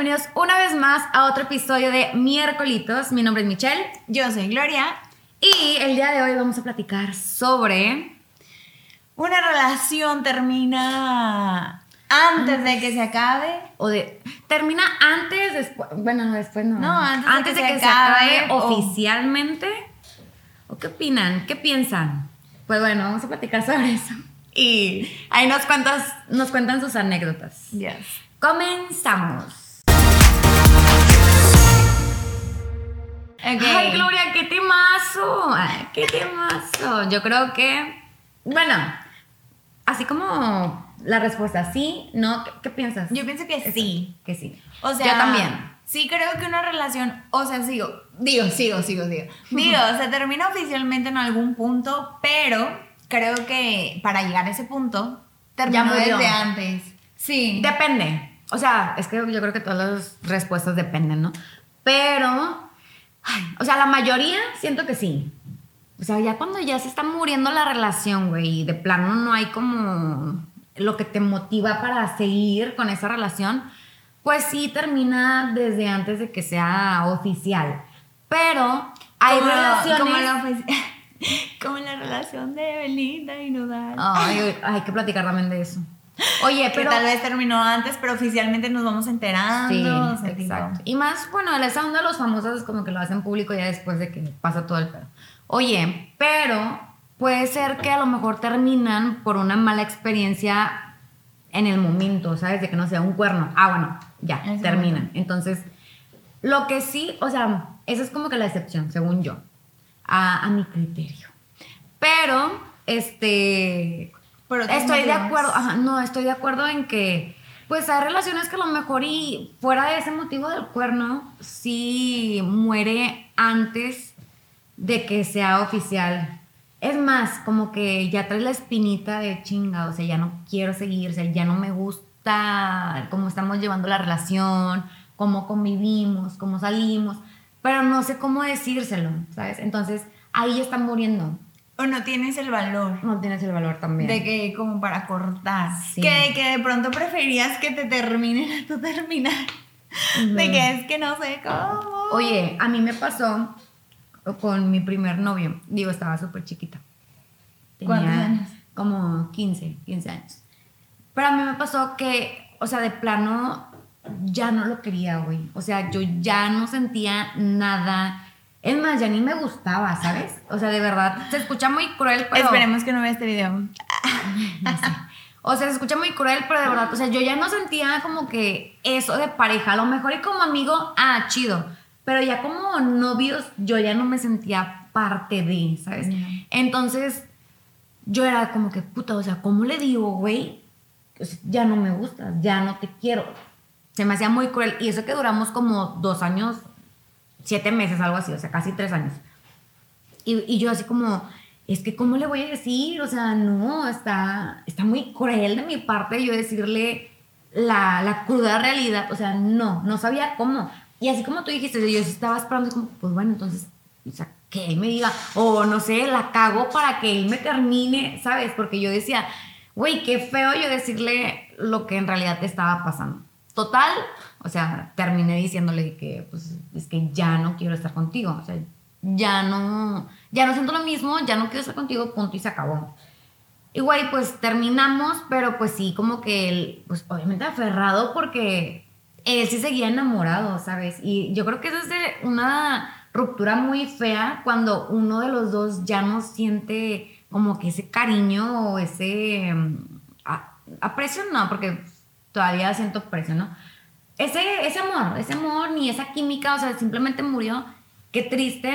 bienvenidos una vez más a otro episodio de Miércolitos. Mi nombre es Michelle. Yo soy Gloria. Y el día de hoy vamos a platicar sobre... Una relación termina antes de que se acabe. O de... Termina antes, después... Bueno, no, después no. No, antes de que se acabe, o- oficialmente. ¿O qué opinan? ¿Qué piensan? Pues bueno, vamos a platicar sobre eso. Y ahí nos cuentas, nos cuentan sus anécdotas. Yes. Comenzamos. Ay, Gloria, qué temazo. Ay, qué temazo. Yo creo que, bueno, así como la respuesta sí, no, ¿qué, qué piensas? Yo pienso que Eso, sí. Que sí. O sea, yo también. Sí creo que una relación, o sea, sigo, digo, sigo, sigo, sigo. Digo, se termina oficialmente en algún punto, pero creo que para llegar a ese punto, terminó murió. desde antes. Sí. Depende. O sea, es que yo creo que todas las respuestas dependen, ¿no? Pero, ay, o sea, la mayoría siento que sí. O sea, ya cuando ya se está muriendo la relación, güey, y de plano no hay como lo que te motiva para seguir con esa relación, pues sí termina desde antes de que sea oficial. Pero hay Como- relaciones... Como la, ofici- como la relación de Belinda y Nodal. Ay, hay que platicar también de eso. Oye, que pero... tal vez terminó antes, pero oficialmente nos vamos enterando. Sí, exacto. Y más, bueno, el sound de los famosos es como que lo hacen público ya después de que pasa todo el pedo. Oye, pero puede ser que a lo mejor terminan por una mala experiencia en el momento, ¿sabes? De que no sea un cuerno. Ah, bueno, ya, terminan. Entonces, lo que sí, o sea, esa es como que la excepción, según yo, a, a mi criterio. Pero, este, Estoy de acuerdo, ajá, no, estoy de acuerdo en que, pues hay relaciones que a lo mejor y fuera de ese motivo del cuerno, sí muere antes de que sea oficial. Es más, como que ya traes la espinita de chinga, o sea, ya no quiero seguir, o sea, ya no me gusta cómo estamos llevando la relación, cómo convivimos, cómo salimos, pero no sé cómo decírselo, ¿sabes? Entonces, ahí ya están muriendo. O no tienes el valor. No tienes el valor también. De que como para cortar. Sí. Que, que de pronto preferías que te terminen a tu terminar. De que es que no sé cómo. Oye, a mí me pasó con mi primer novio. Digo, estaba súper chiquita. Tenía ¿Cuántos años? Como 15, 15 años. Pero a mí me pasó que, o sea, de plano, ya no lo quería, güey. O sea, yo ya no sentía nada. Es más, ya ni me gustaba, ¿sabes? O sea, de verdad, se escucha muy cruel, pero... Esperemos que no vea este video. O sea, se escucha muy cruel, pero de verdad, o sea, yo ya no sentía como que eso de pareja. A lo mejor y como amigo, ah, chido. Pero ya como novios, yo ya no me sentía parte de, ¿sabes? Entonces, yo era como que, puta, o sea, ¿cómo le digo, güey? O sea, ya no me gustas, ya no te quiero. Se me hacía muy cruel. Y eso que duramos como dos años, siete meses, algo así, o sea, casi tres años. Y, yo así como, es que ¿cómo le voy a decir? O sea, no, está, está muy cruel de mi parte yo decirle la, la cruda realidad. O sea, no, no sabía cómo. Y así como tú dijiste, yo estaba esperando, como, pues bueno, entonces, o sea, que él me diga, o no sé, la cago para que él me termine, ¿sabes? Porque yo decía, güey, qué feo yo decirle lo que en realidad te estaba pasando. Total, o sea, terminé diciéndole que, pues, es que ya no quiero estar contigo. O sea, ya no, ya no siento lo mismo, ya no quiero estar contigo, punto y se acabó. Igual, pues terminamos, pero pues sí, como que él, pues obviamente aferrado porque él sí seguía enamorado, ¿sabes? Y yo creo que eso es una ruptura muy fea cuando uno de los dos ya no siente como que ese cariño o ese a- aprecio, no, porque todavía siento aprecio, ¿no? Ese, ese amor, ese amor ni esa química, o sea, simplemente murió. Qué triste.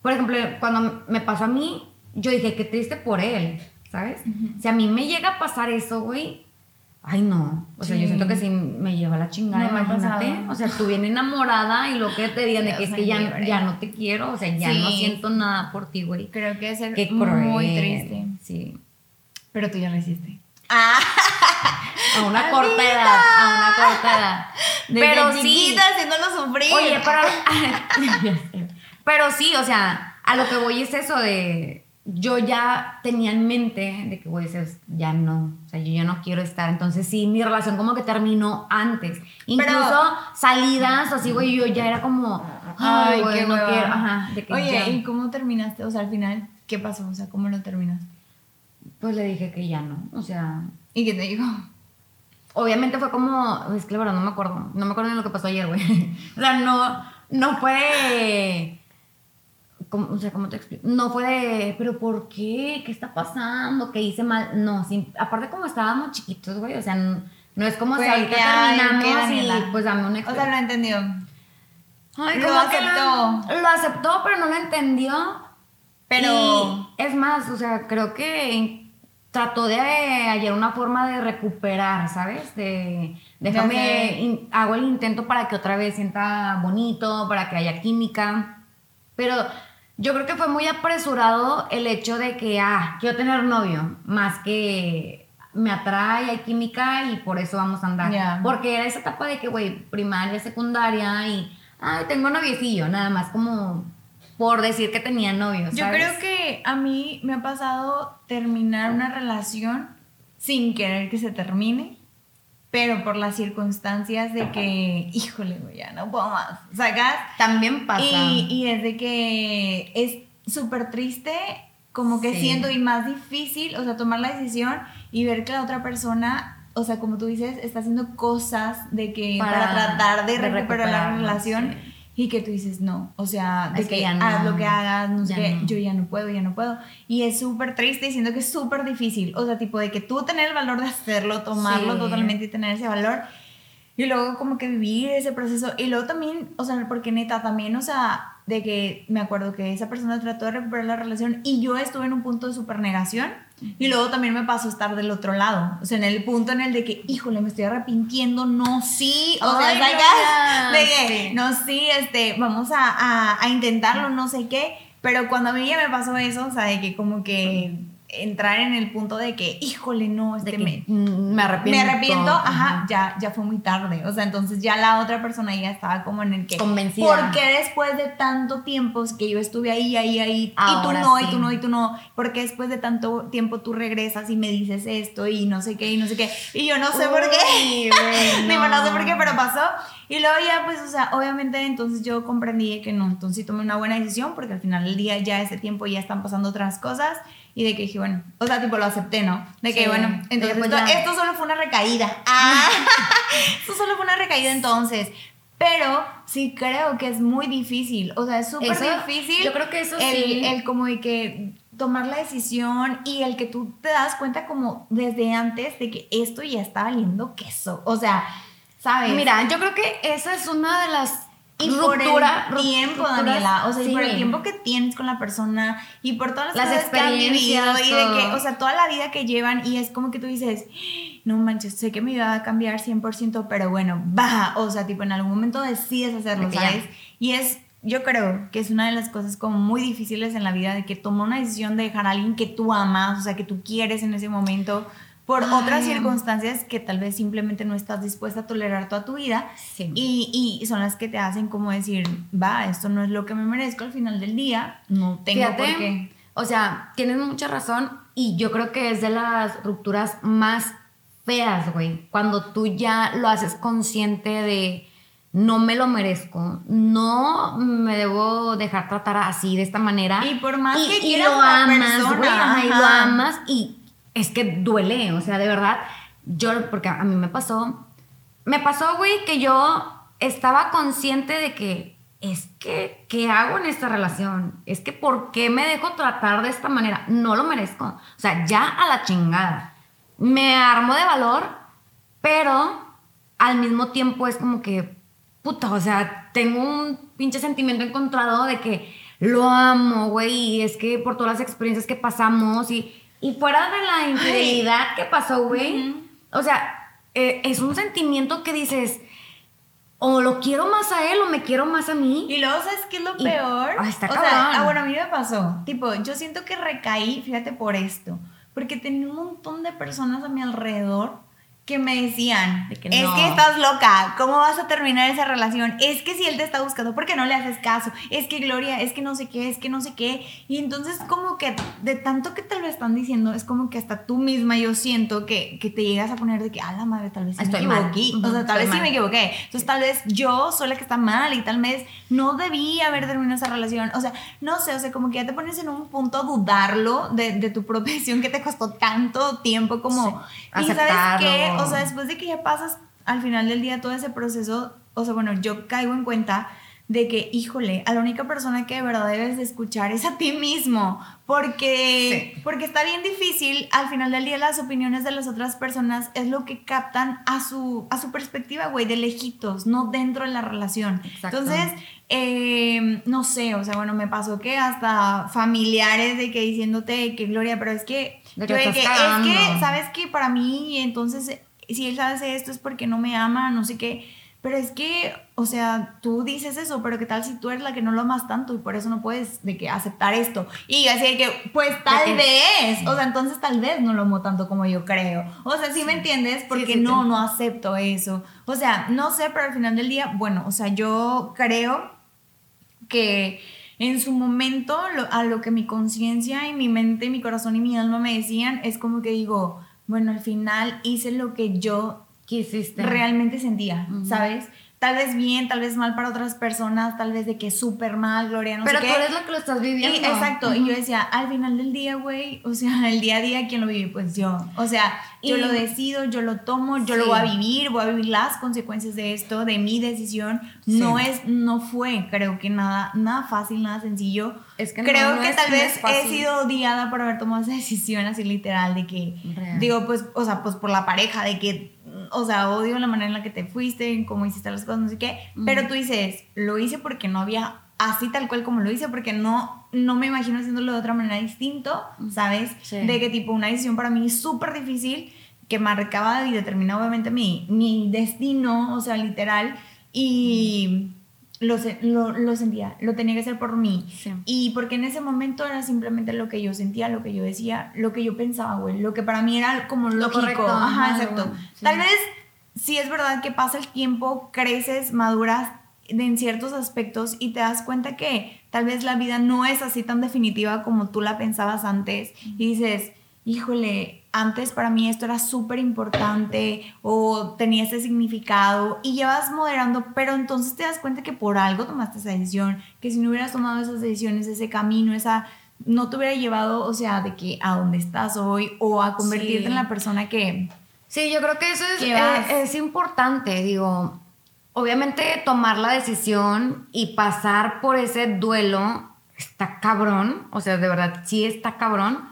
Por ejemplo, cuando me pasó a mí, yo dije, qué triste por él, ¿sabes? Si a mí me llega a pasar eso, güey, ay no. O sea, yo siento que sí me lleva la chingada, No imagínate. O sea, tú bien enamorada y lo que te digan de que es que ya, no te quiero, o sea, ya no siento nada por ti, güey. Creo que es Qué cruel. muy triste. Sí. Pero tú ya lo hiciste. A una corta Amiga. edad, a una corta edad. Pero Desde sí. chiquita haciéndolo sufrir. Oye, pero. Pero sí, o sea, a lo que voy es eso de. yo ya tenía en mente de que, güey, ya no, o sea, yo ya no quiero estar. Entonces, sí, mi relación como que terminó antes. Incluso salidas, así, güey, yo ya era como, ay, güey, no quiero. Ajá, de que Oye, ¿y cómo terminaste? O sea, al final, ¿qué pasó? O sea, ¿cómo lo terminaste? Pues le dije que ya no, o sea. ¿Y qué te dijo? Obviamente fue como, es que la verdad no me acuerdo, no me acuerdo de lo que pasó ayer, güey. o sea, no, no fue o sea, ¿cómo te explico? No fue de, pero ¿por qué? ¿Qué está pasando? ¿Qué hice mal? No, sí, aparte como estábamos chiquitos, güey, o sea, no, es como si ahorita terminamos y pues dame un O sea, lo entendió. Ay, lo aceptó. lo aceptó, pero no lo entendió. Pero... es más, o sea, creo que trató de hallar una forma de recuperar, ¿sabes? De déjame, hago el intento para que otra vez sienta bonito, para que haya química. Pero yo creo que fue muy apresurado el hecho de que, ah, quiero tener novio, más que me atrae, hay química y por eso vamos a andar. Porque era esa etapa de que, güey, primaria, secundaria y, ay, tengo noviecillo, nada más como por decir que tenía novio. Yo creo que a mí me ha pasado terminar una relación sin querer que se termine pero por las circunstancias de que, híjole, ya no puedo más, ¿sacas? También pasa. Y, y es de que es súper triste, como que siento y más difícil, o sea, tomar la decisión y ver que la otra persona, o sea, como tú dices, está haciendo cosas de que para, tratar de, recuperar, la relación y que tú dices, no, o sea, de que, haz lo que hagas, no sé yo ya no puedo, ya no puedo. Y es súper triste y siento que es súper difícil, o sea, tipo de que tú tener el valor de hacerlo, tomarlo totalmente y tener ese valor. Y luego como que vivir ese proceso. Y luego también, o sea, porque neta, también, o sea, de que me acuerdo que esa persona trató de recuperar la relación y yo estuve en un punto de super negación y luego también me pasó estar del otro lado, o sea, en el punto en el de que, híjole, me estoy arrepintiendo, no, sí, o sea, no, de que, no, sí, este, vamos a, a intentarlo, no sé qué, pero cuando a mí ya me pasó eso, o sea, de que como que entrar en el punto de que, híjole, no, este me, me arrepiento. Me arrepiento, ajá, ya, ya fue muy tarde. O sea, entonces ya la otra persona ya estaba como en el que. Convencida. Porque después de tanto tiempo que yo estuve ahí, ahí, ahí, y tú no, y tú no, y tú no, porque después de tanto tiempo tú regresas y me dices esto y no sé qué, y no sé qué. Y yo no sé por qué. Digo, no sé por qué, pero pasó. Y luego ya, pues, o sea, obviamente entonces yo comprendí que no, entonces sí tomé una buena decisión porque al final del día ya ese tiempo ya están pasando otras cosas y de que dije, bueno, o sea, tipo lo acepté, ¿no? De que, bueno, entonces pues esto, solo fue una recaída. Ah, esto solo fue una recaída entonces. Pero sí creo que es muy difícil, o sea, es súper difícil. Yo creo que eso el, sí. El como de que tomar la decisión y el que tú te das cuenta como desde antes de que esto ya está valiendo queso. O sea, ¿sabes? Mira, yo creo que esa es una de las y por el tiempo, Daniela, o sea, y por el tiempo que tienes con la persona y por todas las, cosas que han vivido y de que, o sea, toda la vida que llevan y es como que tú dices, no manches, sé que mi vida va a cambiar 100%, pero bueno, va, o sea, tipo en algún momento decides hacerlo, ¿sabes? Y es yo creo que es una de las cosas como muy difíciles en la vida de que toma una decisión de dejar a alguien que tú amas, o sea, que tú quieres en ese momento por otras circunstancias que tal vez simplemente no estás dispuesta a tolerar toda tu vida y, y, son las que te hacen como decir, va, esto no es lo que me merezco al final del día, no tengo por qué. O sea, tienes mucha razón y yo creo que es de las rupturas más feas, güey, cuando tú ya lo haces consciente de no me lo merezco, no me debo dejar tratar así de esta manera. Y por más que quieras lo amas, güey, y lo amas y es que duele, o sea, de verdad, yo, porque a mí me pasó, me pasó, güey, que yo estaba consciente de que es que, ¿qué hago en esta relación? Es que, ¿por qué me dejo tratar de esta manera? No lo merezco. O sea, ya a la chingada. Me armo de valor, pero al mismo tiempo es como que, puta, o sea, tengo un pinche sentimiento encontrado de que lo amo, güey, y es que por todas las experiencias que pasamos y y fuera de la infidelidad que pasó, güey, o sea, eh, es un sentimiento que dices, o lo quiero más a él o me quiero más a mí. Y luego, ¿sabes qué es lo peor? Ah, está o sea, ah, bueno, a mí me pasó. Tipo, yo siento que recaí, fíjate, por esto. Porque tenía un montón de personas a mi alrededor que me decían, De que es no. que estás loca, ¿cómo vas a terminar esa relación? Es que si él te está buscando, ¿por qué no le haces caso? Es que Gloria, es que no sé qué, es que no sé qué. Y entonces como que de tanto que te lo están diciendo, es como que hasta tú misma yo siento que, que te llegas a poner de que, a la madre, tal vez sí Estoy me mal. equivoqué. Ujú, O sea, tal estoy vez sí mal. me equivoqué. Entonces tal vez yo soy la que está mal y tal vez no debí haber terminado esa relación. O sea, no sé, o sea, como que ya te pones en un punto a dudarlo de, de tu propia decisión que te costó tanto tiempo como... Y sabes qué, o sea, después de que ya pasas al final del día todo ese proceso, o sea, bueno, yo caigo en cuenta de que, híjole, a la única persona que de verdad debes de escuchar es a ti mismo, porque, Sí. porque está bien difícil, al final del día las opiniones de las otras personas es lo que captan a su, a su perspectiva, güey, de lejitos, no dentro de la relación. Exacto. Entonces, eh, no sé, o sea, bueno, me pasó que hasta familiares de que diciéndote que Gloria, pero es que, De que yo que, es que, ¿sabes que Para mí, entonces, si él hace esto es porque no me ama, no sé qué. Pero es que, o sea, tú dices eso, pero ¿qué tal si tú eres la que no lo amas tanto y por eso no puedes de que aceptar esto? Y así de que, pues tal que- vez, o sea, entonces tal vez no lo amo tanto como yo creo. O sea, ¿sí, me entiendes? Porque sí, no, no acepto eso. O sea, no sé, pero al final del día, bueno, o sea, yo creo que en su momento lo- a lo que mi conciencia y mi mente, mi corazón y mi alma me decían es como que digo, bueno, al final hice lo que yo Quisiste. realmente sentía. ¿sabes? Tal vez bien, tal vez mal para otras personas, tal vez de que súper mal, Gloria, no Pero sé tú qué. eres la que lo estás viviendo. Y- exacto, y yo decía, al final del día, güey, o sea, el día a día, ¿quién lo vive? Pues yo. O sea, yo Y- lo decido, yo lo tomo, yo lo voy a vivir, voy a vivir las consecuencias de esto, de mi decisión. Sí. No es, no fue, creo que nada, nada fácil, nada sencillo. Es que no, creo no que es- tal vez he sido odiada por haber tomado esa decisión así literal de que, Real. digo, pues, o sea, pues por la pareja, de que, o sea, odio la manera en la que te fuiste, en cómo hiciste las cosas, no sé qué, pero tú dices, lo hice porque no había así tal cual como lo hice, porque no, no me imagino haciéndolo de otra manera distinto, ¿sabes? Sí. De que tipo una decisión para mí súper difícil, que marcaba y determinaba obviamente mi, mi destino, o sea, literal, y lo, se- lo, lo sentía, lo tenía que hacer por mí. Sí. Y porque en ese momento era simplemente lo que yo sentía, lo que yo decía, lo que yo pensaba, güey, lo que para mí era como Lo lógico. correcto, Ajá, ajá, exacto. bueno, sí. Tal vez sí es verdad que pasa el tiempo, creces, maduras en ciertos aspectos y te das cuenta que tal vez la vida no es así tan definitiva como tú la pensabas antes y dices, híjole, antes para mí esto era súper importante o tenía ese significado y ya vas moderando, pero entonces te das cuenta que por algo tomaste esa decisión, que si no hubieras tomado esas decisiones, ese camino, esa no te hubiera llevado, o sea, de que a donde estás hoy o a convertirte Sí. en la persona que Sí, yo creo que eso es, ¿Qué vas? eh, es importante, digo, obviamente tomar la decisión y pasar por ese duelo está cabrón, o sea, de verdad sí está cabrón,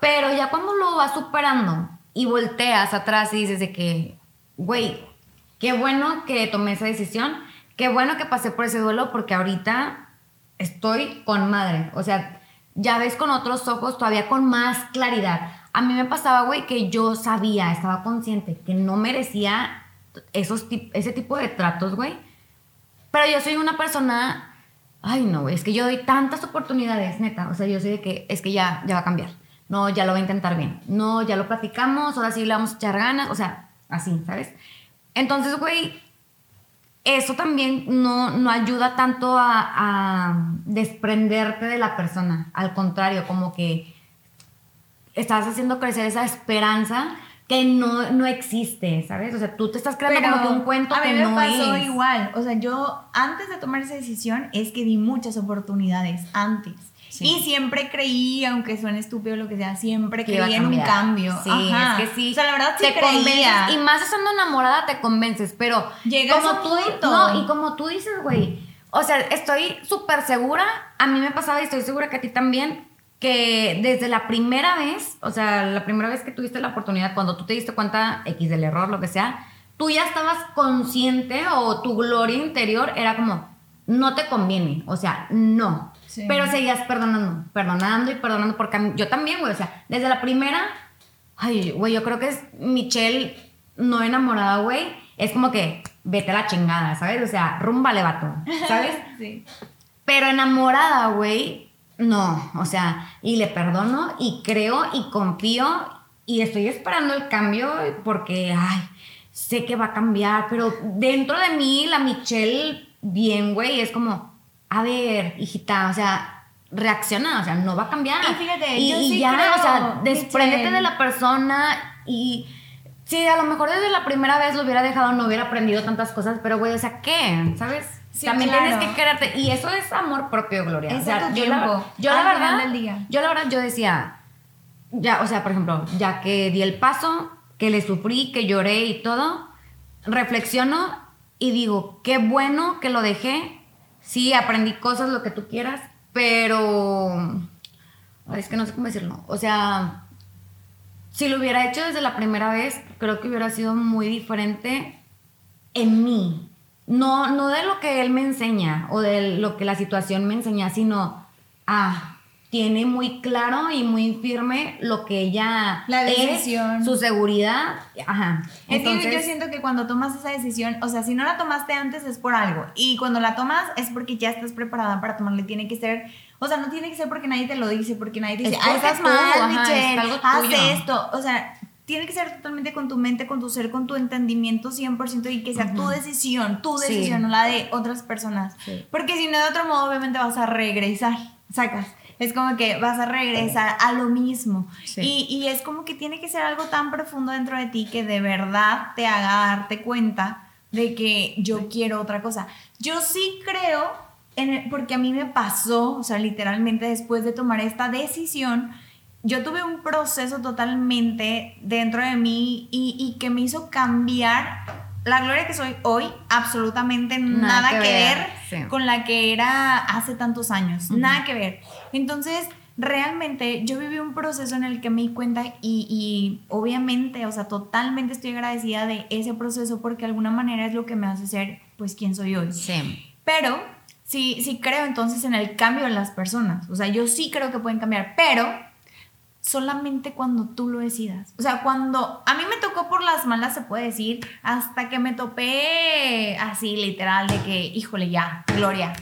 pero ya cuando lo vas superando y volteas atrás y dices de que, güey, qué bueno que tomé esa decisión, qué bueno que pasé por ese duelo porque ahorita estoy con madre, o sea, ya ves con otros ojos, todavía con más claridad. A mí me pasaba, güey, que yo sabía, estaba consciente que no merecía esos ese tipo de tratos, güey. Pero yo soy una persona, ay no, güey, es que yo doy tantas oportunidades, neta. O sea, yo soy de que es que ya, ya va a cambiar. No, ya lo voy a intentar bien. No, ya lo platicamos, ahora sí le vamos a echar ganas. O sea, así, ¿sabes? Entonces, güey, eso también no, no ayuda tanto a, a desprenderte de la persona. Al contrario, como que estás haciendo crecer esa esperanza que no, no existe, ¿sabes? O sea, tú te estás creando como que un cuento a mí que me no pasó es. igual. O sea, yo antes de tomar esa decisión es que di muchas oportunidades antes. Sí. Y siempre creí, aunque suene estúpido lo que sea, siempre que creí en un cambio. Sí, Ajá. es que sí. O sea, la verdad sí te creía. convences. Y más estando enamorada te convences, pero Llegas como a un tú, punto. no, y como tú dices, güey, o sea, estoy súper segura, a mí me pasaba y estoy segura que a ti también, que desde la primera vez, o sea, la primera vez que tuviste la oportunidad, cuando tú te diste cuenta X del error, lo que sea, tú ya estabas consciente o tu gloria interior era como, no te conviene, o sea, no. Sí. Pero seguías perdonando, perdonando y perdonando, porque yo también, güey, o sea, desde la primera, ay, güey, yo creo que es Michelle no enamorada, güey, es como que vete a la chingada, ¿sabes? O sea, rúmbale, vato, ¿sabes? Sí. Pero enamorada, güey, no, o sea, y le perdono y creo y confío y estoy esperando el cambio porque, ay, sé que va a cambiar, pero dentro de mí, la Michelle, bien, güey, es como, a ver, hijita, o sea, reacciona, o sea, no va a cambiar. Y fíjate, y, yo y sí ya, creo, o sea, despréndete de la persona y sí, a lo mejor desde la primera vez lo hubiera dejado, no hubiera aprendido tantas cosas, pero güey, o sea, ¿qué? ¿Sabes? Sí, También claro. tienes que quererte y eso es amor propio, Gloria. Es o sea, yo la, yo la verdad, del día. yo la verdad, yo decía, ya, o sea, por ejemplo, ya que di el paso, que le sufrí, que lloré y todo, reflexiono y digo, qué bueno que lo dejé. Sí, aprendí cosas, lo que tú quieras, pero es que no sé cómo decirlo. O sea, si lo hubiera hecho desde la primera vez, creo que hubiera sido muy diferente en mí. No, no de lo que él me enseña o de lo que la situación me enseña, sino, ah, tiene muy claro y muy firme lo que ella La es, decisión. su seguridad. Ajá. Es que yo Entonces, siento que cuando tomas esa decisión, o sea, si no la tomaste antes es por algo. Y cuando la tomas es porque ya estás preparada para tomarla. Tiene que ser, o sea, no tiene que ser porque nadie te lo dice, porque nadie te Es dice, ah, estás mal, ajá, Michelle, es haz tuyo". esto. O sea, tiene que ser totalmente con tu mente, con tu ser, con tu entendimiento 100% y que sea tu Ujú. decisión, tu Sí. decisión, no la de otras personas. Sí. Porque si no, de otro modo, obviamente vas a regresar, sacas. Es como que vas a regresar a lo mismo. Sí. Y, y es como que tiene que ser algo tan profundo dentro de ti que de verdad te haga darte cuenta de que yo quiero otra cosa. Yo sí creo, en el- porque a mí me pasó, o sea, literalmente después de tomar esta decisión, yo tuve un proceso totalmente dentro de mí y, y que me hizo cambiar la gloria que soy hoy, absolutamente nada, Nada que, que ver, ver, sí. con la que era hace tantos años, nada que ver. Entonces, realmente yo viví un proceso en el que me di cuenta y, y obviamente, o sea, totalmente estoy agradecida de ese proceso porque de alguna manera es lo que me hace ser, pues, quien soy hoy. Sí. Pero sí, sí creo entonces en el cambio de las personas. O sea, yo sí creo que pueden cambiar, pero solamente cuando tú lo decidas. O sea, cuando a mí me tocó por las malas, se puede decir, hasta que me topé así, literal, de que, híjole, ya, Gloria,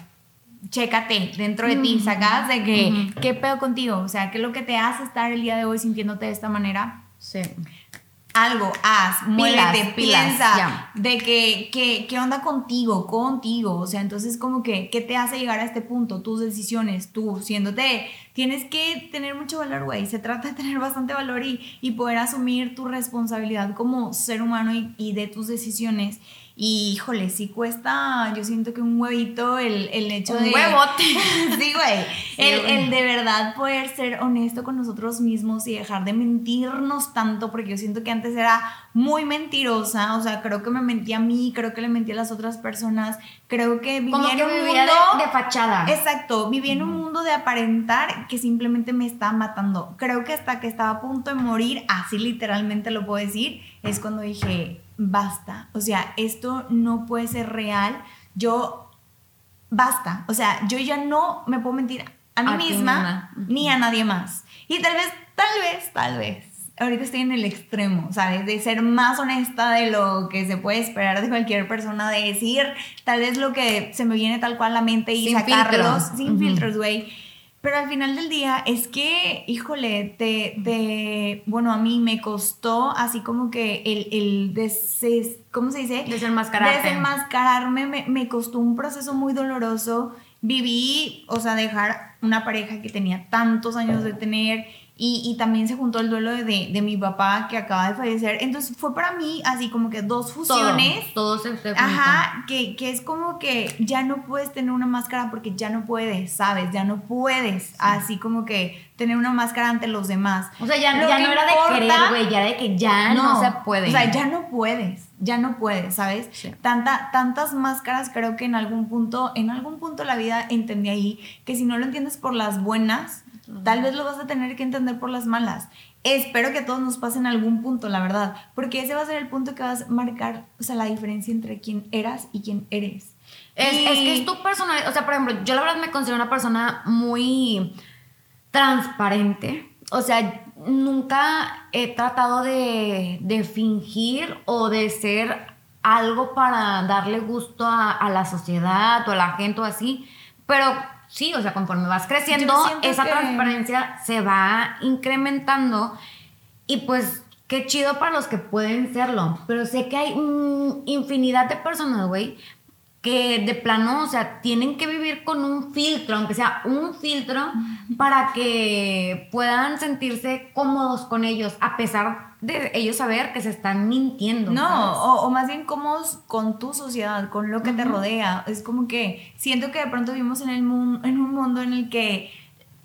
chécate dentro de ti, sacas de que. ¿qué pedo contigo? O sea, ¿qué es lo que te hace estar el día de hoy sintiéndote de esta manera? Sí. algo, haz, muévete, piensa de que, que, qué onda contigo, contigo, o sea, entonces como que, ¿qué te hace llegar a este punto? Tus decisiones, tú, siéndote, tienes que tener mucho valor, güey, se trata de tener bastante valor y, y poder asumir tu responsabilidad como ser humano y, y de tus decisiones. Y híjole, sí cuesta, yo siento que un huevito el, el hecho Un de... huevote. sí, güey. Sí, el, güey. el de verdad poder ser honesto con nosotros mismos y dejar de mentirnos tanto, porque yo siento que antes era muy mentirosa, o sea, creo que me mentí a mí, creo que le mentí a las otras personas, creo que vivía Como en un vivía mundo... de, de fachada. Exacto, vivía en un mundo de aparentar que simplemente me está matando. Creo que hasta que estaba a punto de morir, así literalmente lo puedo decir, es cuando dije, basta, o sea, esto no puede ser real, yo, basta, o sea, yo ya no me puedo mentir a mí A ti misma misma. ni a nadie más. Y tal vez, tal vez, tal vez. Ahorita estoy en el extremo, ¿sabes? De ser más honesta de lo que se puede esperar de cualquier persona, de decir tal vez lo que se me viene tal cual a la mente y Sin sacarlos filtro. sin Ujú. filtros, güey. Pero al final del día es que, híjole, te, te- bueno, a mí me costó así como que el, el deses- ¿cómo se dice? Desenmascararte. Desenmascararme me, me costó un proceso muy doloroso. Viví, o sea, dejar una pareja que tenía tantos años de tener y, y también se juntó el duelo de, de mi papá que acaba de fallecer. Entonces fue para mí así como que dos fusiones. todo se junta. Ajá, que, que es como que ya no puedes tener una máscara porque ya no puedes, ¿sabes? Ya no puedes así como que tener una máscara ante los demás. O sea, ya, Lo ya no era de importa- querer, güey, ya de que ya no, se puede. O sea, ya no puedes, ya no puedes, ¿sabes? Sí. Tanta, tantas máscaras creo que en algún punto, en algún punto de la vida entendí ahí que si no lo entiendes por las buenas, tal vez lo vas a tener que entender por las malas. Espero que a todos nos pase en algún punto, la verdad, porque ese va a ser el punto que vas a marcar, o sea, la diferencia entre quién eras y quién eres. Es, Y- es que es tu personalidad. O sea, por ejemplo, yo la verdad me considero una persona muy transparente. O sea, nunca he tratado de, de fingir o de ser algo para darle gusto a, a la sociedad o a la gente o así. Pero sí, o sea, conforme vas creciendo, esa que- transparencia se va incrementando. Y pues qué chido para los que pueden serlo, pero sé que hay infinidad de personas, güey, que de plano, o sea, tienen que vivir con un filtro, aunque sea un filtro, para que puedan sentirse cómodos con ellos, a pesar de ellos saber que se están mintiendo. No, o, más bien cómodos con tu sociedad, con lo que te rodea. Es como que siento que de pronto vivimos en, el mundo, en un mundo en el que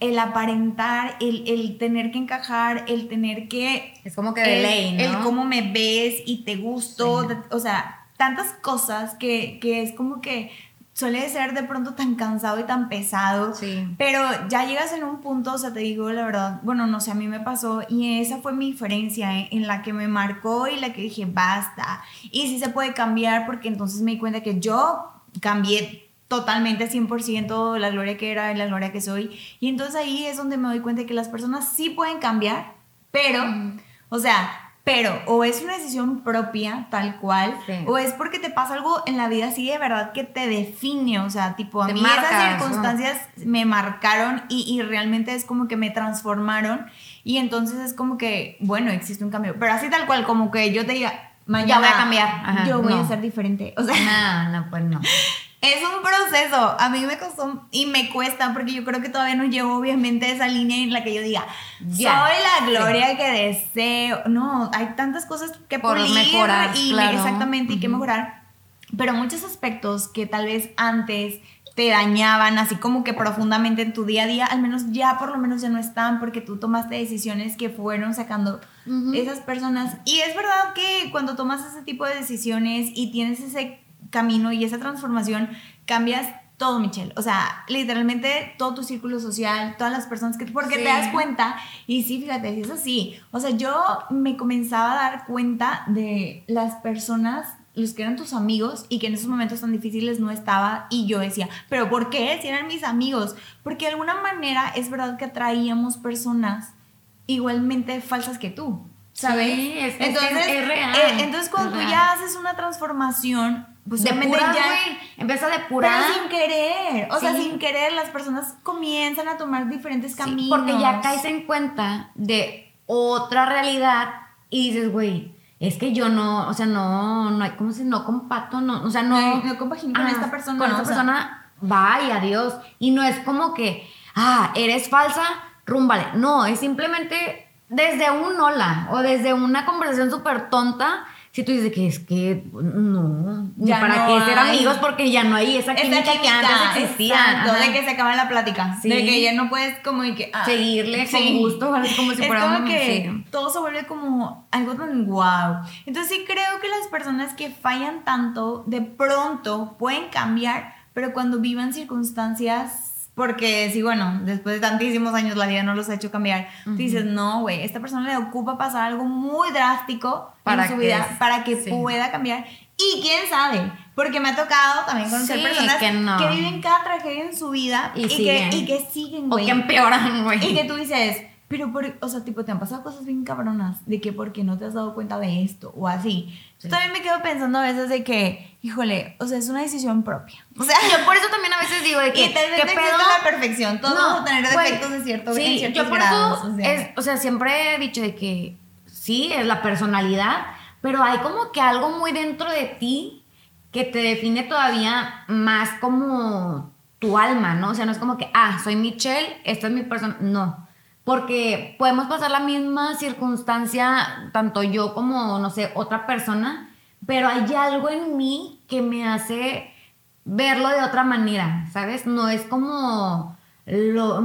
el aparentar, el, tener que encajar, el tener que... Es como que de ley, ¿no? El cómo me ves y te gusto, o sea tantas cosas que, es como que suele ser de pronto tan cansado y tan pesado. Sí. Pero ya llegas en un punto, o sea, te digo la verdad, bueno, no sé, a mí me pasó y esa fue mi diferencia ¿eh? en la que me marcó y la que dije, basta. Y sí se puede cambiar porque entonces me di cuenta que yo cambié totalmente 100% la gloria que era y la gloria que soy. Y entonces ahí es donde me doy cuenta que las personas sí pueden cambiar, pero, o sea, pero o es una decisión propia, tal cual, o es porque te pasa algo en la vida así de verdad que te define, o sea, tipo, a mí esas circunstancias me marcaron y, realmente es como que me transformaron y entonces es como que, bueno, existe un cambio, pero así tal cual, como que yo te diga, mañana voy a cambiar, yo voy a ser diferente, o sea, no, no, pues no. Es un proceso. A mí me costó y me cuesta porque yo creo que todavía no llevo obviamente esa línea en la que yo diga, soy la gloria que deseo. No, hay tantas cosas que por mejorar y exactamente y que mejorar. Pero muchos aspectos que tal vez antes te dañaban así como que profundamente en tu día a día, al menos ya por lo menos ya no están porque tú tomaste decisiones que fueron sacando esas personas. Y es verdad que cuando tomas ese tipo de decisiones y tienes ese camino y esa transformación cambias todo, Michelle. O sea, literalmente todo tu círculo social, todas las personas que... Porque te das cuenta, y sí, fíjate, es así. O sea, yo me comenzaba a dar cuenta de las personas, los que eran tus amigos y que en esos momentos tan difíciles no estaba. Y yo decía, ¿pero por qué? Si eran mis amigos. Porque de alguna manera es verdad que atraíamos personas igualmente falsas que tú. ¿Sabes? Sí, es, entonces, es, real. Eh, entonces, cuando tú ya haces una transformación, pues de pura, ya empieza a depurar. Pero sin querer. O sea, sin querer, las personas comienzan a tomar diferentes caminos. porque ya caes en cuenta de otra realidad y dices, güey, es que yo no, o sea, no, no hay, ¿cómo se no compacto? No, o sea, no. No, compagino con esta persona. Con esta persona, vaya, adiós. Y no es como que, ah, eres falsa, rúmbale. No, es simplemente desde un hola o desde una conversación súper tonta si tú dices que es que no, ni para qué ser amigos porque ya no hay esa química, que antes existía. de que se acaba la plática. De que ya no puedes como y que... Ah, Seguirle con gusto, como si fuera como que todo se vuelve como algo tan guau. Entonces sí creo que las personas que fallan tanto de pronto pueden cambiar, pero cuando vivan circunstancias porque si, bueno, después de tantísimos años la vida no los ha hecho cambiar, dices, no, güey, esta persona le ocupa pasar algo muy drástico para en su vida para que pueda cambiar. Y quién sabe, porque me ha tocado también conocer personas que, viven cada tragedia en su vida y, que, y que siguen, güey. O que empeoran, güey. Y que tú dices, pero, por, o sea, tipo, te han pasado cosas bien cabronas de que porque no te has dado cuenta de esto o así. Yo también me quedo pensando a veces de que, híjole, o sea, es una decisión propia. O sea, yo por eso también a veces digo de que. Y tal vez ¿qué pedo? la perfección. Todos vamos a tener defectos de cierto, sí, en yo por grados. Eso o, sea. o sea, siempre he dicho de que sí, es la personalidad, pero hay como que algo muy dentro de ti que te define todavía más como tu alma, ¿no? O sea, no es como que, ah, soy Michelle, esta es mi persona. No porque podemos pasar la misma circunstancia, tanto yo como, no sé, otra persona, pero hay algo en mí que me hace verlo de otra manera, ¿sabes? No es como lo,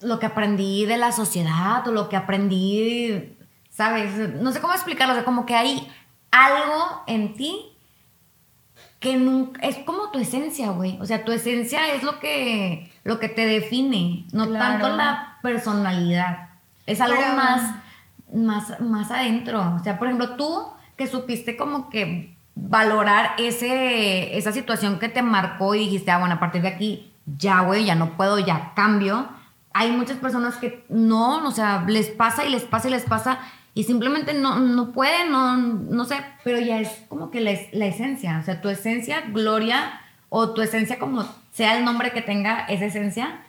lo que aprendí de la sociedad o lo que aprendí, ¿sabes? No sé cómo explicarlo, o sea, como que hay algo en ti que nunca, es como tu esencia, güey. O sea, tu esencia es lo que, lo que te define, no tanto la personalidad. Es algo más, más, más adentro. O sea, por ejemplo, tú que supiste como que valorar ese, esa situación que te marcó y dijiste, ah, bueno, a partir de aquí, ya, güey, ya no puedo, ya cambio. Hay muchas personas que no, o sea, les pasa y les pasa y les pasa y simplemente no, no pueden, no, no sé, pero ya es como que la, la esencia, o sea, tu esencia, gloria, o tu esencia como sea el nombre que tenga esa esencia,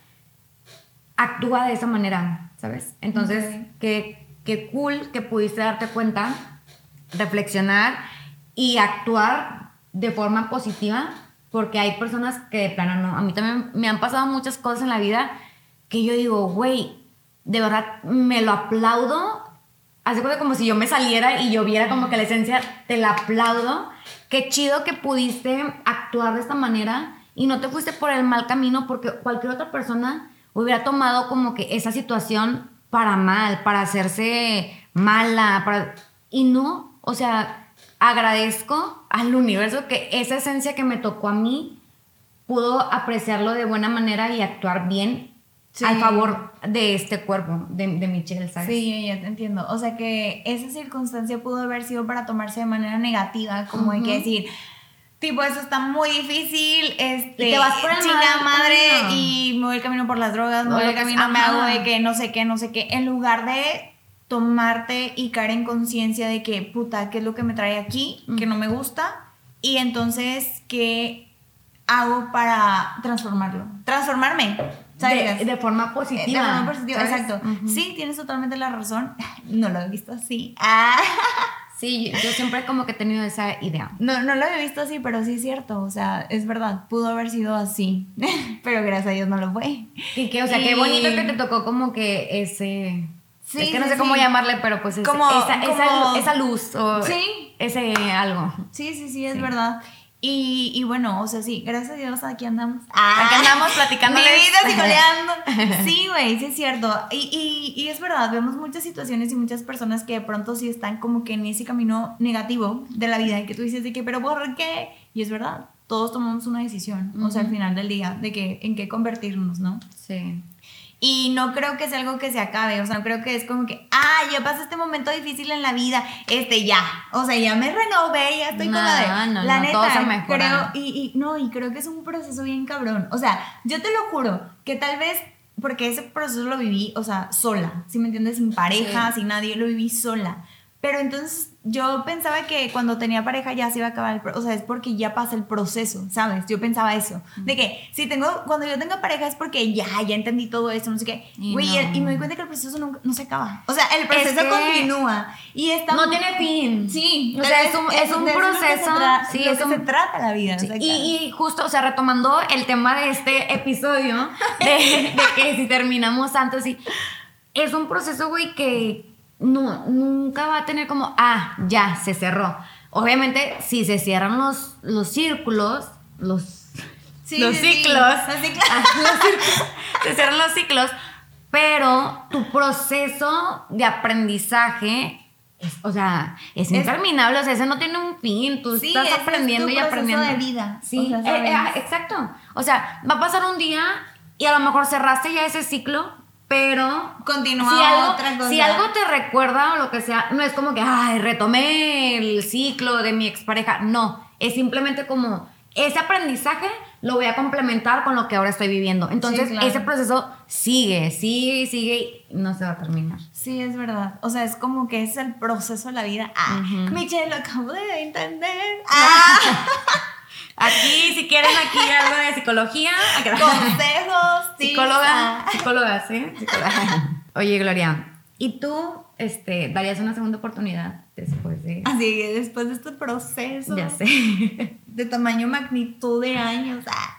actúa de esa manera, ¿sabes? Entonces, qué, qué cool que pudiste darte cuenta, reflexionar y actuar de forma positiva, porque hay personas que de plano no. A mí también me han pasado muchas cosas en la vida que yo digo, güey, de verdad me lo aplaudo. Hace como si yo me saliera y yo viera como que la esencia, te la aplaudo. Qué chido que pudiste actuar de esta manera y no te fuiste por el mal camino porque cualquier otra persona hubiera tomado como que esa situación para mal, para hacerse mala, para... y no, o sea, agradezco al universo que esa esencia que me tocó a mí pudo apreciarlo de buena manera y actuar bien al favor de este cuerpo, de, de Michelle, ¿sabes? Sí, ya te entiendo. O sea que esa circunstancia pudo haber sido para tomarse de manera negativa, como hay que decir, tipo, eso está muy difícil, este, y te vas por el madre y me voy el camino por las drogas, me voy el camino, me hago de que no sé qué, no sé qué, en lugar de tomarte y caer en conciencia de que, puta, ¿qué es lo que me trae aquí? Que no me gusta. Y entonces, ¿qué hago para transformarlo? Transformarme. ¿sabes? De, forma positiva. De forma positiva, exacto. Sí, tienes totalmente la razón. No lo he visto así. Ah. Sí, yo siempre como que he tenido esa idea. No, no lo había visto así, pero sí es cierto. O sea, es verdad, pudo haber sido así. pero gracias a Dios no lo fue. Y que, o sea, qué bonito que te tocó como que ese. Sí, es que no sé cómo llamarle, pero pues como, esa, esa, luz o ese algo. Sí, sí, sí, es verdad. Y, y, bueno, o sea, sí, gracias a Dios aquí andamos. Ah, aquí andamos platicando. Mi vida coleando. Sí, güey, sí es cierto. Y, y, y, es verdad, vemos muchas situaciones y muchas personas que de pronto sí están como que en ese camino negativo de la vida y que tú dices de que, pero ¿por qué? Y es verdad, todos tomamos una decisión, o sea, al final del día, de que en qué convertirnos, ¿no? Sí. Y no creo que sea algo que se acabe, o sea, no creo que es como que, ah, ya pasé este momento difícil en la vida, este ya, o sea, ya me renové, ya estoy con la de, no, la no, neta, creo, y, y, no, y creo que es un proceso bien cabrón, o sea, yo te lo juro, que tal vez, porque ese proceso lo viví, o sea, sola, si me entiendes, sin pareja, sin nadie, lo viví sola, pero entonces yo pensaba que cuando tenía pareja ya se iba a acabar el o sea, es porque ya pasa el proceso, ¿sabes? Yo pensaba eso, de que si tengo, cuando yo tenga pareja es porque ya, ya entendí todo eso, no sé qué. Y, y, me doy cuenta que el proceso no, no, se acaba. O sea, el proceso continúa. Y está no tiene fin. Sí. O sea, es un, es un proceso. sí, es un, se trata la vida. y, y, justo, o sea, retomando el tema de este episodio, de, de que si terminamos antes, sí, es un proceso, güey, que no, nunca va a tener como, ah, ya, se cerró. Obviamente, si se cierran los, los círculos, los, los, ciclos, ah, se cierran los ciclos, pero tu proceso de aprendizaje es, o sea, es, interminable, o sea, ese no tiene un fin, tú estás aprendiendo y aprendiendo. de vida. Sí, eh, eh, exacto. O sea, va a pasar un día y a lo mejor cerraste ya ese ciclo, pero continúa si algo, otra cosa. Si algo te recuerda o lo que sea, no es como que, ay, retomé el ciclo de mi expareja. No, es simplemente como ese aprendizaje lo voy a complementar con lo que ahora estoy viviendo. Entonces, ese proceso sigue, sigue, sigue y no se va a terminar. Sí, es verdad. O sea, es como que es el proceso de la vida. Ah, Michelle, lo acabo de entender. Ah. Aquí, si quieren aquí algo de psicología. Consejos, Psicóloga, psicóloga, ¿sí? Oye, Gloria, ¿y tú este, darías una segunda oportunidad después de... Así, después de este proceso. Ya sé. De tamaño, magnitud de años. Ah.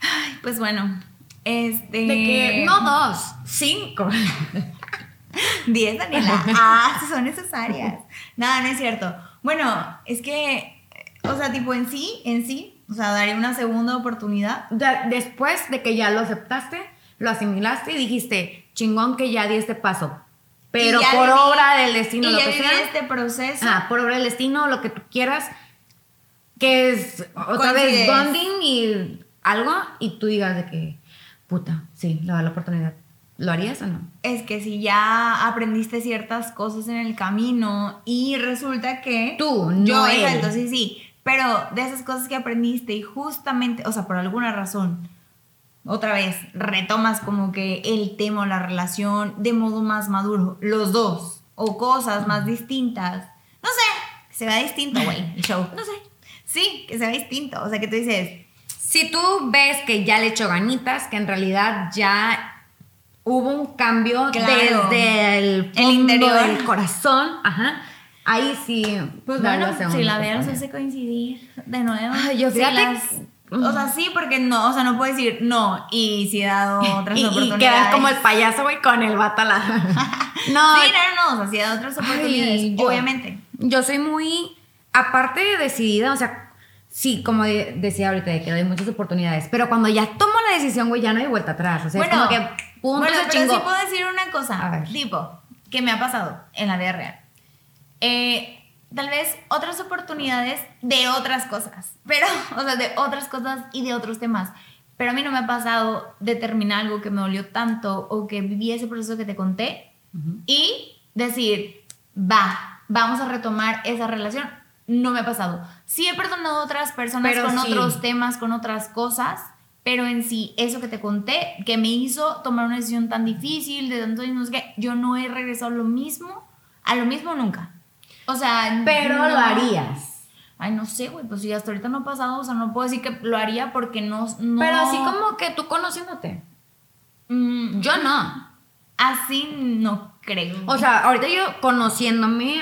Ay, pues bueno, este... De que, no dos, cinco. Diez, Daniela. Ah, son necesarias. Nada, no es cierto. Bueno, es que o sea, tipo en sí, en sí, o sea, daría una segunda oportunidad. después de que ya lo aceptaste, lo asimilaste y dijiste, chingón que ya di este paso. Pero por obra del destino, lo que sea. este proceso. Ah, por obra del destino, lo que tú quieras, que es otra vez bonding y algo, y tú digas de que, puta, sí, le da la oportunidad. ¿Lo harías o no? Es que si ya aprendiste ciertas cosas en el camino y resulta que... Tú, no Yo, entonces sí. Pero de esas cosas que aprendiste y justamente, o sea, por alguna razón, otra vez, retomas como que el tema o la relación de modo más maduro, los dos, o cosas más distintas. No sé, que se vea distinto, güey, el show. No sé. Sí, que se vea distinto. O sea, que tú dices... Si tú ves que ya le echó ganitas, que en realidad ya hubo un cambio Claro. desde el fondo interior. del corazón. Ajá. Ahí sí. Pues bueno, si la oportunidad. hace coincidir de nuevo. Ay, yo Sí las- O sea, sí, porque no, o sea, no puedo decir no y si he dado otras Y, y oportunidades. quedas como el payaso, güey, con el vato al lado. No, Sí, no, no, o sea, sí he dado otras oportunidades, Ay, yo- obviamente. Yo soy muy, aparte de decidida, o sea, sí, como de- decía ahorita, de que doy muchas oportunidades, pero cuando ya tomo la decisión, güey, ya no hay vuelta atrás. O sea, es como que punto bueno, se pero chingó. sí puedo decir una cosa, A ver. tipo, que me ha pasado en la vida real. Eh, tal vez otras oportunidades de otras cosas, pero, o sea, de otras cosas y de otros temas. Pero a mí no me ha pasado determinar algo que me dolió tanto o que viví ese proceso que te conté y decir, va, vamos a retomar esa relación. No me ha pasado. Sí he perdonado a otras personas Pero con sí. otros temas, con otras cosas, pero en sí, eso que te conté, que me hizo tomar una decisión tan difícil, de tanto no sé qué, yo no he regresado a lo mismo, a lo mismo nunca. O sea, Pero no- lo harías. Ay, no sé, güey, pues si hasta ahorita no ha pasado, o sea, no puedo decir que lo haría porque no... no Pero así como que tú conociéndote. Mm, Yo no. Así no creo. O sea, ahorita yo conociéndome,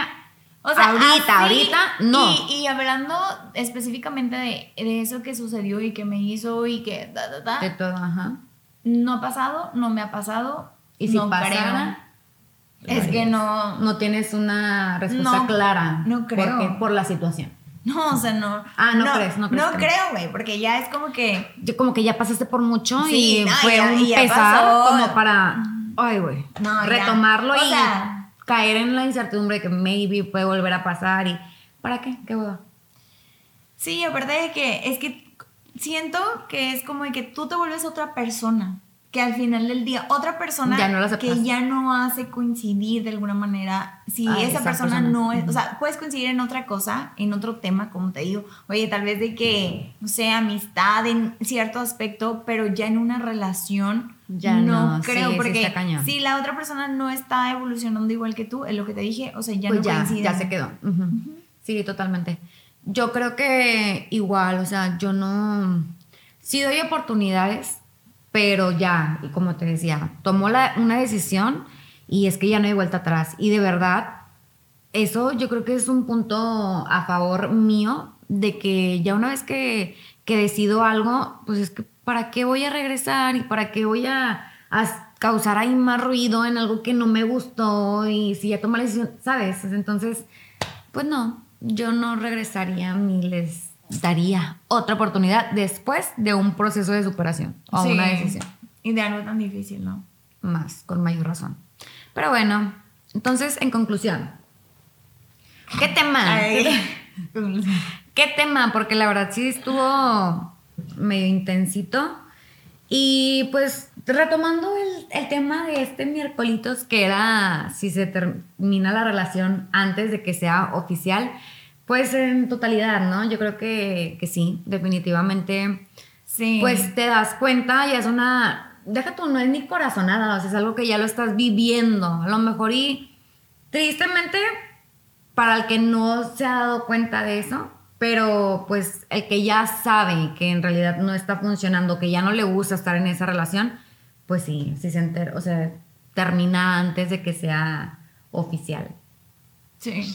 O sea, ahorita, así, ahorita, no. Y, y hablando específicamente de, de eso que sucedió y que me hizo y que da, da, da, de todo, ajá. no ha pasado, no me ha pasado. Y si no pasara. Es que no, No tienes una respuesta No, clara. no creo. ¿Por qué? Por la situación. no, o sea, no. Ah, no crees, no crees no. creo, güey, porque ya es como que. Yo como que ya pasaste por mucho Sí, y no, fue ya- un ya pesar pasó. como para, ay, güey, No, retomarlo y sea- caer en la incertidumbre de que maybe puede volver a pasar y ¿para qué? ¿Qué hueva? Sí, aparte de que es que siento que es como de que tú te vuelves otra persona. Que al final del día, otra persona Ya no que ya no hace coincidir de alguna manera. Si Ay, esa esa persona, persona. no es, o sea, puedes coincidir en otra cosa, en otro tema, como te digo. Oye, tal vez de que, no sé, amistad en cierto aspecto, pero ya en una relación. Ya no, creo, sí porque si la otra persona no está evolucionando igual que tú, es lo que te dije, o sea, ya pues no ya, coinciden. ya se quedó. Sí, totalmente. Yo creo que igual, o sea, yo no... Sí doy oportunidades, pero ya, y como te decía, tomó la- una decisión y es que ya no hay vuelta atrás. Y de verdad, eso yo creo que es un punto a favor mío de que ya una vez que, que decido algo, pues es que ¿para qué voy a regresar y para qué voy a, a causar ahí más ruido en algo que no me gustó y si ya tomé la decisión, ¿sabes? Entonces, pues no, yo no regresaría ni les daría otra oportunidad después de un proceso de superación o Sí. una decisión Y de algo tan difícil, ¿no? más, con mayor razón. Pero bueno, entonces, en conclusión, ¿qué tema? ¿Qué tema? Porque la verdad sí estuvo medio intensito. Y pues retomando el, el tema de este miércolitos, que era si se termina la relación antes de que sea oficial, pues en totalidad, ¿no? Yo creo que, que sí, definitivamente Sí. pues te das cuenta y es una, deja tú, no es ni corazonada, o sea, es algo que ya lo estás viviendo, a lo mejor y tristemente para el que no se ha dado cuenta de eso, pero pues el que ya sabe que en realidad no está funcionando, que ya no le gusta estar en esa relación, pues sí, sí se enter, o sea, termina antes de que sea oficial. Sí.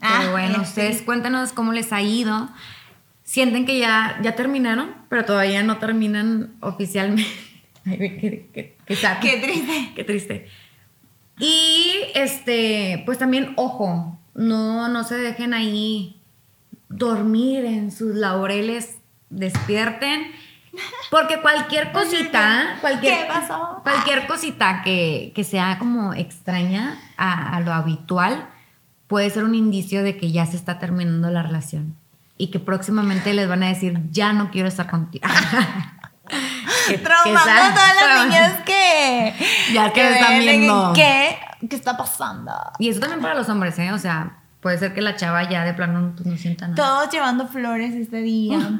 Pero Ah, bueno, este. ustedes cuéntanos cómo les ha ido. Sienten que ya, ya terminaron, pero todavía no terminan oficialmente. Ay, qué, qué, qué. Qué triste. Qué triste. Y este, pues también, ojo, no, no se dejen ahí dormir en sus laureles, despierten. Porque cualquier cosita, cualquier, ¿Qué pasó? cualquier cosita que, que sea como extraña a, a lo habitual puede ser un indicio de que ya se está terminando la relación y que próximamente les van a decir, ya no quiero estar contigo. Que- Traumando a todas las niñas que. Ya que están ven en viendo. ¿Qué? ¿Qué está pasando? Y eso también para los hombres, ¿eh? O sea, puede ser que la chava ya de plano pues, no sienta nada. Todos llevando flores este día.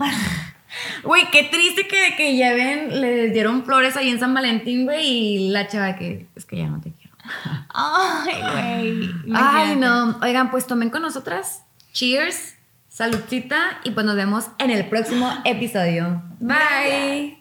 Güey, qué triste que, que lleven, les dieron flores ahí en San Valentín, güey, y la chava que es que ya no te quiero. Ay, güey. Ay, no. Oigan, pues tomen con nosotras. Cheers, saludcita, y pues nos vemos en el próximo episodio. Bye.